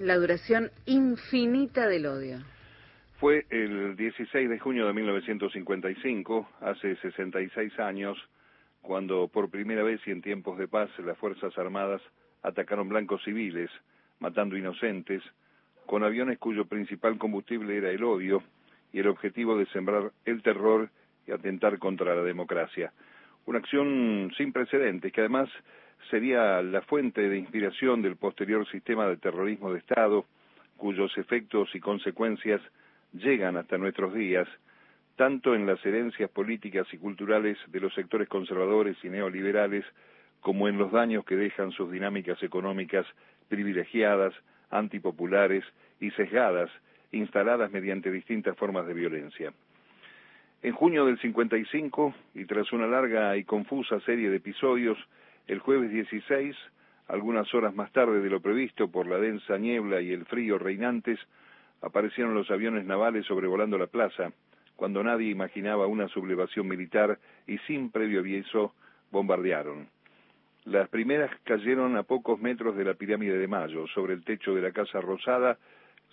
La duración infinita del odio. Fue el 16 de junio de 1955, hace 66 años, cuando por primera vez y en tiempos de paz las Fuerzas Armadas atacaron blancos civiles, matando inocentes, con aviones cuyo principal combustible era el odio y el objetivo de sembrar el terror y atentar contra la democracia. Una acción sin precedentes que además sería la fuente de inspiración del posterior sistema de terrorismo de Estado, cuyos efectos y consecuencias llegan hasta nuestros días, tanto en las herencias políticas y culturales de los sectores conservadores y neoliberales, como en los daños que dejan sus dinámicas económicas privilegiadas, antipopulares y sesgadas, instaladas mediante distintas formas de violencia. En junio del 55, y tras una larga y confusa serie de episodios, el jueves 16, algunas horas más tarde de lo previsto por la densa niebla y el frío reinantes, aparecieron los aviones navales sobrevolando la plaza, cuando nadie imaginaba una sublevación militar y sin previo aviso bombardearon. Las primeras cayeron a pocos metros de la pirámide de Mayo, sobre el techo de la Casa Rosada,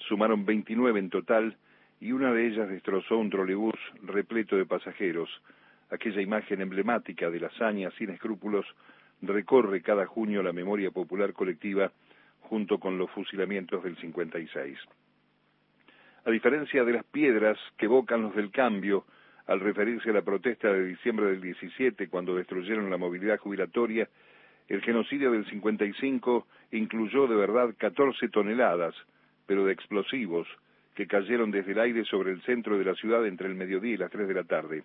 sumaron 29 en total, y una de ellas destrozó un trolebús repleto de pasajeros, aquella imagen emblemática de la hazaña sin escrúpulos recorre cada junio la memoria popular colectiva junto con los fusilamientos del 56. A diferencia de las piedras que evocan los del cambio al referirse a la protesta de diciembre del 17 cuando destruyeron la movilidad jubilatoria, el genocidio del 55 incluyó de verdad 14 toneladas, pero de explosivos, que cayeron desde el aire sobre el centro de la ciudad entre el mediodía y las 3 de la tarde.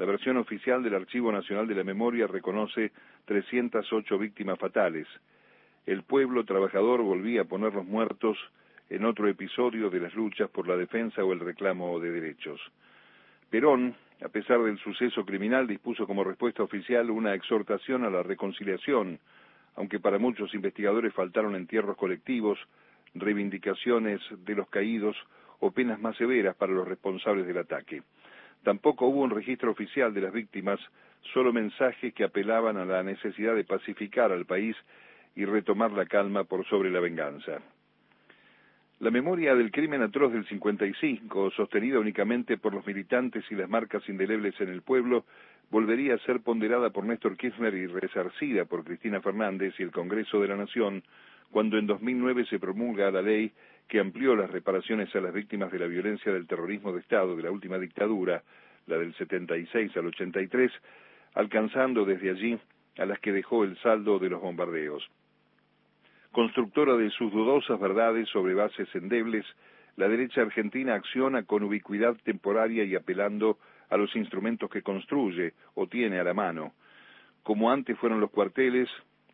La versión oficial del Archivo Nacional de la Memoria reconoce 308 víctimas fatales. El pueblo trabajador volvía a poner los muertos en otro episodio de las luchas por la defensa o el reclamo de derechos. Perón, a pesar del suceso criminal, dispuso como respuesta oficial una exhortación a la reconciliación, aunque para muchos investigadores faltaron entierros colectivos, reivindicaciones de los caídos o penas más severas para los responsables del ataque. Tampoco hubo un registro oficial de las víctimas, solo mensajes que apelaban a la necesidad de pacificar al país y retomar la calma por sobre la venganza. La memoria del crimen atroz del 55, sostenida únicamente por los militantes y las marcas indelebles en el pueblo, volvería a ser ponderada por Néstor Kirchner y resarcida por Cristina Fernández y el Congreso de la Nación cuando en 2009 se promulga la ley que amplió las reparaciones a las víctimas de la violencia del terrorismo de Estado de la última dictadura, la del 76 al 83, alcanzando desde allí a las que dejó el saldo de los bombardeos. Constructora de sus dudosas verdades sobre bases endebles, la derecha argentina acciona con ubicuidad temporaria y apelando a los instrumentos que construye o tiene a la mano. Como antes fueron los cuarteles,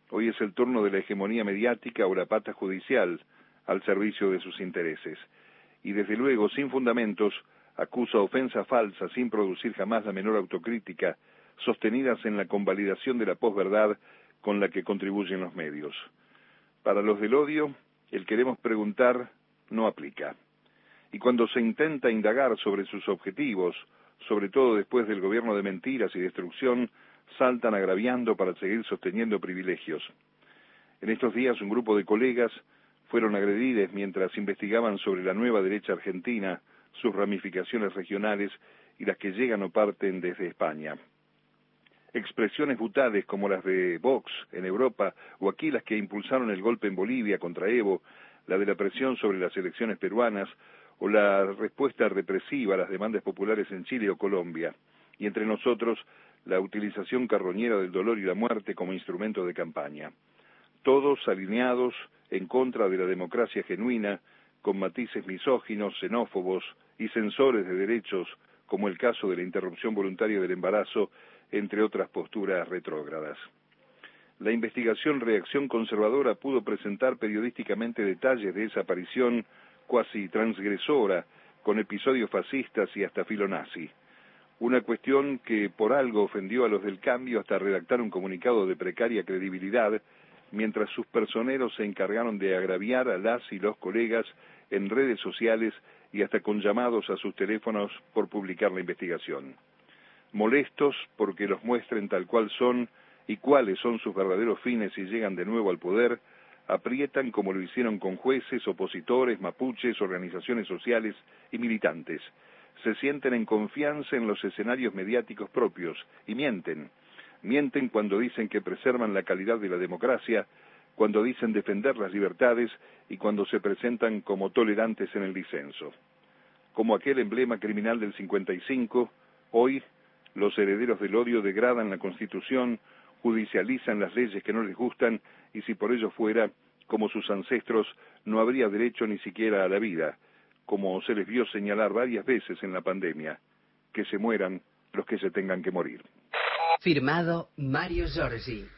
hoy es el turno de la hegemonía mediática o la pata judicial, al servicio de sus intereses. Y desde luego, sin fundamentos, acusa ofensa falsa sin producir jamás la menor autocrítica, sostenidas en la convalidación de la posverdad con la que contribuyen los medios. Para los del odio, el queremos preguntar no aplica. Y cuando se intenta indagar sobre sus objetivos, sobre todo después del gobierno de mentiras y destrucción, saltan agraviando para seguir sosteniendo privilegios. En estos días un grupo de colegas fueron agredidas mientras investigaban sobre la nueva derecha argentina, sus ramificaciones regionales y las que llegan o parten desde España. Expresiones brutales como las de Vox en Europa o aquí las que impulsaron el golpe en Bolivia contra Evo, la de la presión sobre las elecciones peruanas o la respuesta represiva a las demandas populares en Chile o Colombia. Y entre nosotros, la utilización carroñera del dolor y la muerte como instrumento de campaña. Todos alineados en contra de la democracia genuina, con matices misóginos, xenófobos y censores de derechos, como el caso de la interrupción voluntaria del embarazo, entre otras posturas retrógradas. La investigación Reacción Conservadora pudo presentar periodísticamente detalles de esa aparición cuasi transgresora, con episodios fascistas y hasta filonazi. Una cuestión que por algo ofendió a los del cambio hasta redactar un comunicado de precaria credibilidad mientras sus personeros se encargaron de agraviar a las y los colegas en redes sociales y hasta con llamados a sus teléfonos por publicar la investigación. Molestos porque los muestren tal cual son y cuáles son sus verdaderos fines si llegan de nuevo al poder, aprietan como lo hicieron con jueces, opositores, mapuches, organizaciones sociales y militantes. Se sienten en confianza en los escenarios mediáticos propios y mienten. Mienten cuando dicen que preservan la calidad de la democracia, cuando dicen defender las libertades y cuando se presentan como tolerantes en el disenso. Como aquel emblema criminal del 55, hoy los herederos del odio degradan la Constitución, judicializan las leyes que no les gustan y si por ello fuera, como sus ancestros, no habría derecho ni siquiera a la vida, como se les vio señalar varias veces en la pandemia, que se mueran los que se tengan que morir. Firmado Mario Giorgi.